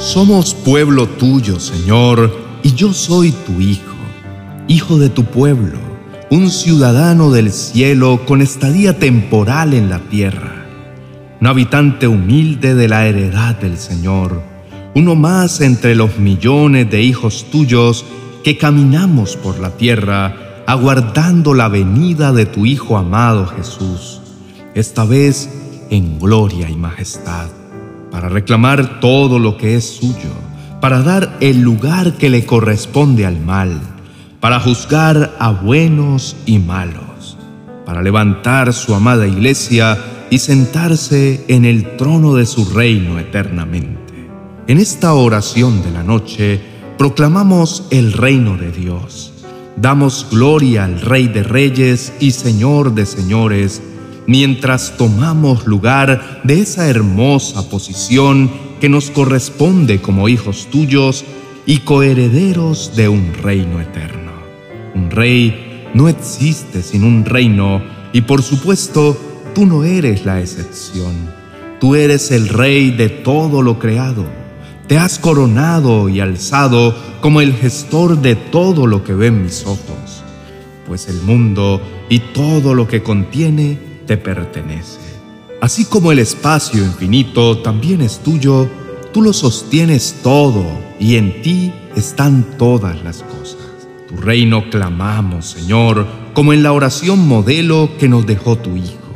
Somos pueblo tuyo, Señor, y yo soy tu hijo, hijo de tu pueblo, un ciudadano del cielo con estadía temporal en la tierra, un habitante humilde de la heredad del Señor, uno más entre los millones de hijos tuyos que caminamos por la tierra, aguardando la venida de tu Hijo amado Jesús, esta vez en gloria y majestad para reclamar todo lo que es suyo, para dar el lugar que le corresponde al mal, para juzgar a buenos y malos, para levantar su amada iglesia y sentarse en el trono de su reino eternamente. En esta oración de la noche proclamamos el reino de Dios. Damos gloria al Rey de Reyes y Señor de Señores, mientras tomamos lugar de esa hermosa posición que nos corresponde como hijos tuyos y coherederos de un reino eterno. Un rey no existe sin un reino y por supuesto tú no eres la excepción. Tú eres el rey de todo lo creado. Te has coronado y alzado como el gestor de todo lo que ven mis ojos, pues el mundo y todo lo que contiene te pertenece. Así como el espacio infinito también es tuyo, tú lo sostienes todo y en ti están todas las cosas. Tu reino clamamos, Señor, como en la oración modelo que nos dejó tu Hijo.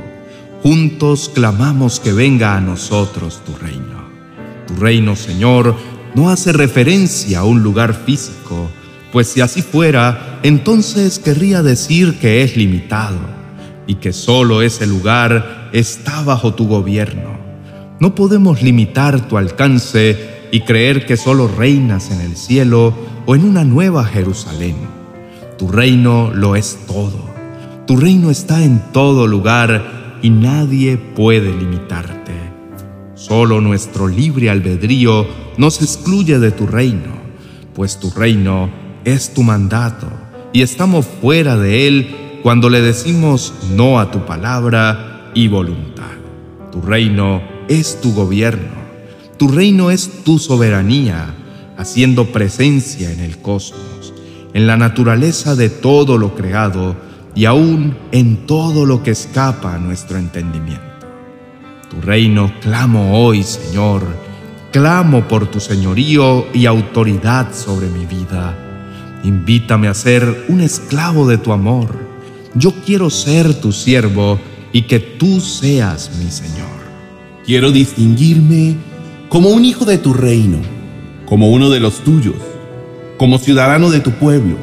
Juntos clamamos que venga a nosotros tu reino. Tu reino, Señor, no hace referencia a un lugar físico, pues si así fuera, entonces querría decir que es limitado y que solo ese lugar está bajo tu gobierno. No podemos limitar tu alcance y creer que solo reinas en el cielo o en una nueva Jerusalén. Tu reino lo es todo. Tu reino está en todo lugar y nadie puede limitarte. Solo nuestro libre albedrío nos excluye de tu reino, pues tu reino es tu mandato y estamos fuera de él cuando le decimos no a tu palabra y voluntad. Tu reino es tu gobierno, tu reino es tu soberanía, haciendo presencia en el cosmos, en la naturaleza de todo lo creado y aún en todo lo que escapa a nuestro entendimiento. Tu reino clamo hoy, Señor, clamo por tu señorío y autoridad sobre mi vida. Invítame a ser un esclavo de tu amor yo quiero ser tu siervo y que tú seas mi Señor. Quiero distinguirme como un hijo de tu reino, como uno de los tuyos, como ciudadano de tu pueblo,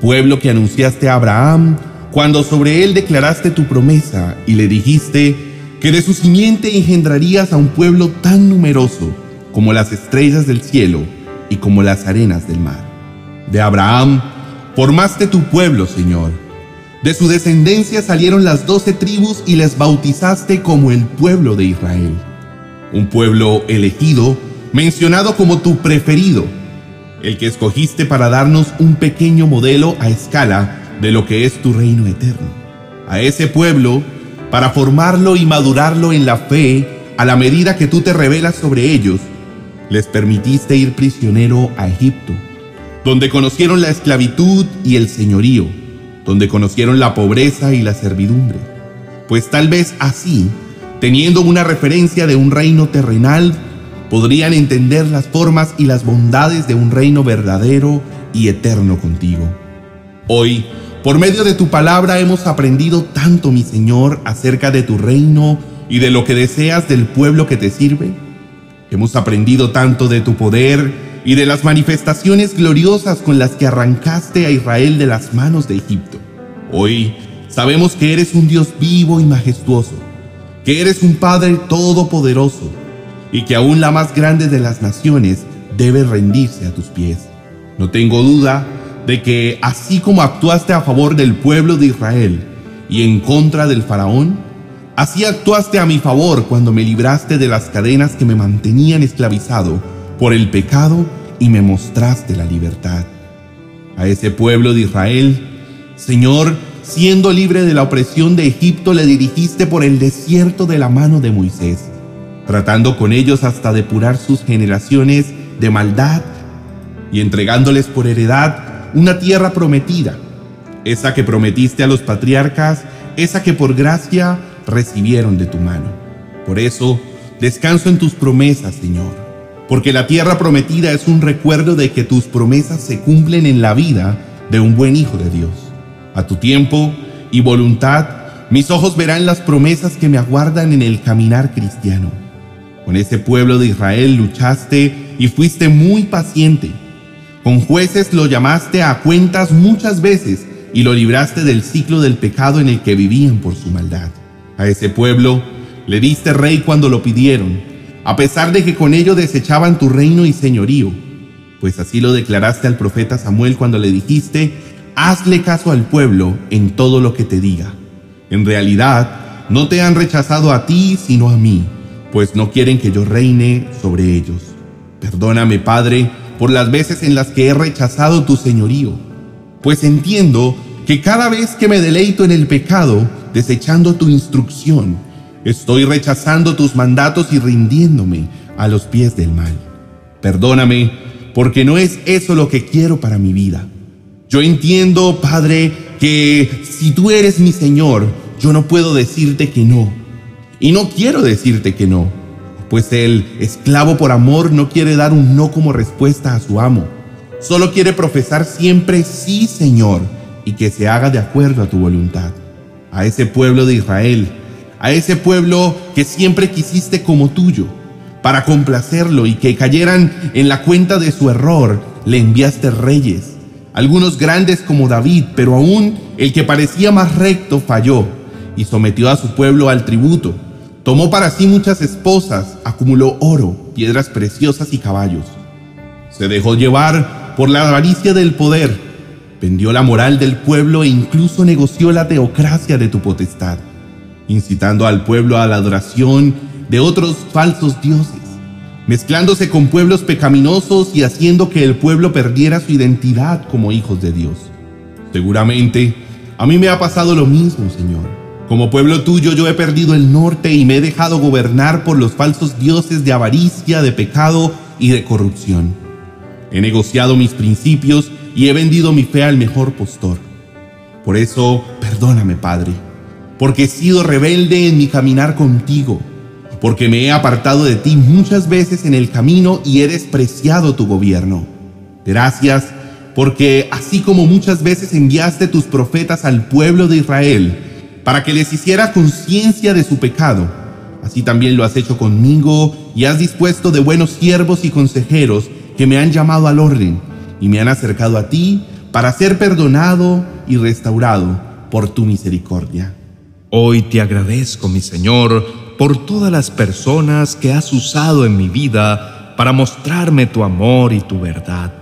pueblo que anunciaste a Abraham cuando sobre él declaraste tu promesa y le dijiste que de su simiente engendrarías a un pueblo tan numeroso como las estrellas del cielo y como las arenas del mar. De Abraham formaste tu pueblo, Señor de su descendencia salieron las doce tribus y les bautizaste como el pueblo de Israel. Un pueblo elegido, mencionado como tu preferido, el que escogiste para darnos un pequeño modelo a escala de lo que es tu reino eterno. A ese pueblo, para formarlo y madurarlo en la fe, a la medida que tú te revelas sobre ellos, les permitiste ir prisionero a Egipto, donde conocieron la esclavitud y el señorío donde conocieron la pobreza y la servidumbre. Pues tal vez así, teniendo una referencia de un reino terrenal, podrían entender las formas y las bondades de un reino verdadero y eterno contigo. Hoy, por medio de tu palabra hemos aprendido tanto, mi Señor, acerca de tu reino y de lo que deseas del pueblo que te sirve. Hemos aprendido tanto de tu poder y de las manifestaciones gloriosas con las que arrancaste a Israel de las manos de Egipto. Hoy sabemos que eres un Dios vivo y majestuoso, que eres un Padre todopoderoso y que aún la más grande de las naciones debe rendirse a tus pies. No tengo duda de que así como actuaste a favor del pueblo de Israel y en contra del faraón, así actuaste a mi favor cuando me libraste de las cadenas que me mantenían esclavizado por el pecado y me mostraste la libertad. A ese pueblo de Israel, Señor, siendo libre de la opresión de Egipto, le dirigiste por el desierto de la mano de Moisés. tratando con ellos hasta depurar sus generaciones de maldad y entregándoles por heredad una tierra prometida, esa que prometiste a los patriarcas, esa que por gracia recibieron de tu mano. Por eso, descanso en tus promesas, Señor, porque la tierra prometida es un recuerdo de que tus promesas se cumplen en la vida de un buen hijo de Dios. A tu tiempo y voluntad, mis ojos verán las promesas que me aguardan en el caminar cristiano. Con ese pueblo de Israel luchaste y fuiste muy paciente. Con jueces lo llamaste a cuentas muchas veces y lo libraste del ciclo del pecado en el que vivían por su maldad. A ese pueblo le diste rey cuando lo pidieron, a pesar de que con ello desechaban tu reino y señorío, pues así lo declaraste al profeta Samuel cuando le dijiste, hazle caso al pueblo en todo lo que te diga. En realidad, no te han rechazado a ti, sino a mí pues no quieren que yo reine sobre ellos. Perdóname, Padre, por las veces en las que he rechazado tu señorío, pues entiendo que cada vez que me deleito en el pecado, desechando tu instrucción, estoy rechazando tus mandatos y rindiéndome a los pies del mal. Perdóname, porque no es eso lo que quiero para mi vida. Yo entiendo, Padre, que si tú eres mi Señor, yo no puedo decirte que no y no quiero decirte que no, pues el esclavo por amor no quiere dar un no como respuesta a su amo. Solo quiere profesar siempre sí, Señor, y que se haga de acuerdo a tu voluntad. A ese pueblo de Israel, a ese pueblo que siempre quisiste como tuyo, para complacerlo y que cayeran en la cuenta de su error, le enviaste reyes, algunos grandes como David, pero aún el que parecía más recto falló y sometió a su pueblo al tributo Tomó para sí muchas esposas, acumuló oro, piedras preciosas y caballos. Se dejó llevar por la avaricia del poder, vendió la moral del pueblo e incluso negoció la teocracia de tu potestad, incitando al pueblo a la adoración de otros falsos dioses, mezclándose con pueblos pecaminosos y haciendo que el pueblo perdiera su identidad como hijos de Dios. Seguramente, a mí me ha pasado lo mismo, Señor. Como pueblo tuyo yo he perdido el norte y me he dejado gobernar por los falsos dioses de avaricia, de pecado y de corrupción. He negociado mis principios y he vendido mi fe al mejor postor. Por eso, perdóname, Padre, porque he sido rebelde en mi caminar contigo, porque me he apartado de ti muchas veces en el camino y he despreciado tu gobierno. Gracias, porque así como muchas veces enviaste tus profetas al pueblo de Israel, para que les hiciera conciencia de su pecado. Así también lo has hecho conmigo y has dispuesto de buenos siervos y consejeros que me han llamado al orden y me han acercado a ti para ser perdonado y restaurado por tu misericordia. Hoy te agradezco, mi Señor, por todas las personas que has usado en mi vida para mostrarme tu amor y tu verdad.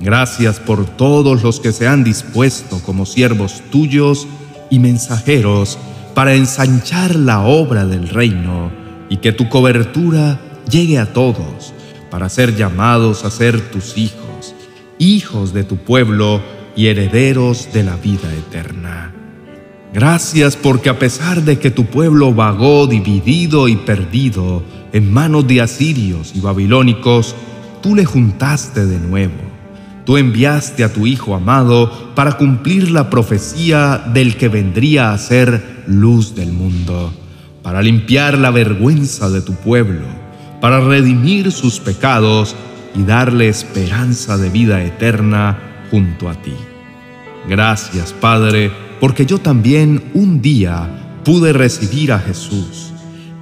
Gracias por todos los que se han dispuesto como siervos tuyos y mensajeros para ensanchar la obra del reino y que tu cobertura llegue a todos para ser llamados a ser tus hijos, hijos de tu pueblo y herederos de la vida eterna. Gracias porque a pesar de que tu pueblo vagó dividido y perdido en manos de asirios y babilónicos, tú le juntaste de nuevo Tú enviaste a tu Hijo amado para cumplir la profecía del que vendría a ser luz del mundo, para limpiar la vergüenza de tu pueblo, para redimir sus pecados y darle esperanza de vida eterna junto a ti. Gracias, Padre, porque yo también un día pude recibir a Jesús.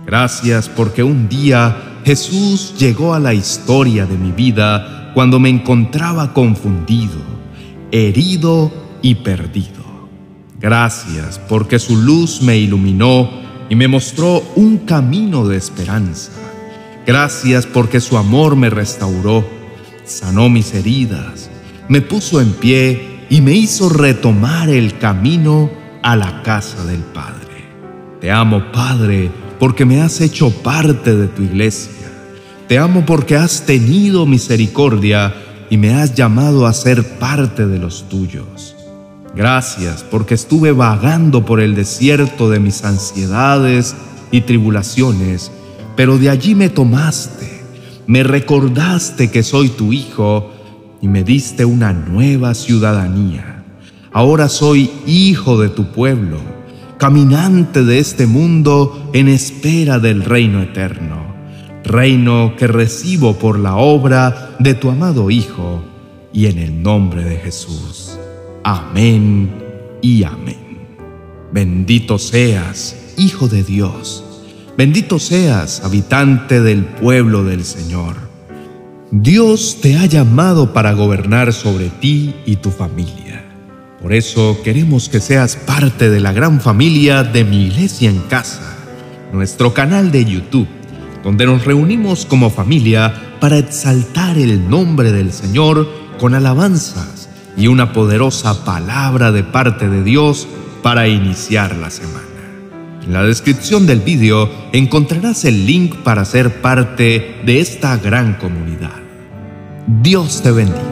Gracias porque un día Jesús llegó a la historia de mi vida cuando me encontraba confundido, herido y perdido. Gracias porque su luz me iluminó y me mostró un camino de esperanza. Gracias porque su amor me restauró, sanó mis heridas, me puso en pie y me hizo retomar el camino a la casa del Padre. Te amo, Padre, porque me has hecho parte de tu iglesia te amo porque has tenido misericordia y me has llamado a ser parte de los tuyos. Gracias porque estuve vagando por el desierto de mis ansiedades y tribulaciones, pero de allí me tomaste, me recordaste que soy tu hijo y me diste una nueva ciudadanía. Ahora soy hijo de tu pueblo, caminante de este mundo en espera del reino eterno, reino que recibo por la obra de tu amado Hijo y en el nombre de Jesús. Amén y amén. Bendito seas, Hijo de Dios. Bendito seas, habitante del pueblo del Señor. Dios te ha llamado para gobernar sobre ti y tu familia. Por eso queremos que seas parte de la gran familia de mi iglesia en casa, nuestro canal de YouTube, donde nos reunimos como familia para exaltar el nombre del Señor con alabanzas y una poderosa palabra de parte de Dios para iniciar la semana. En la descripción del vídeo encontrarás el link para ser parte de esta gran comunidad. Dios te bendiga.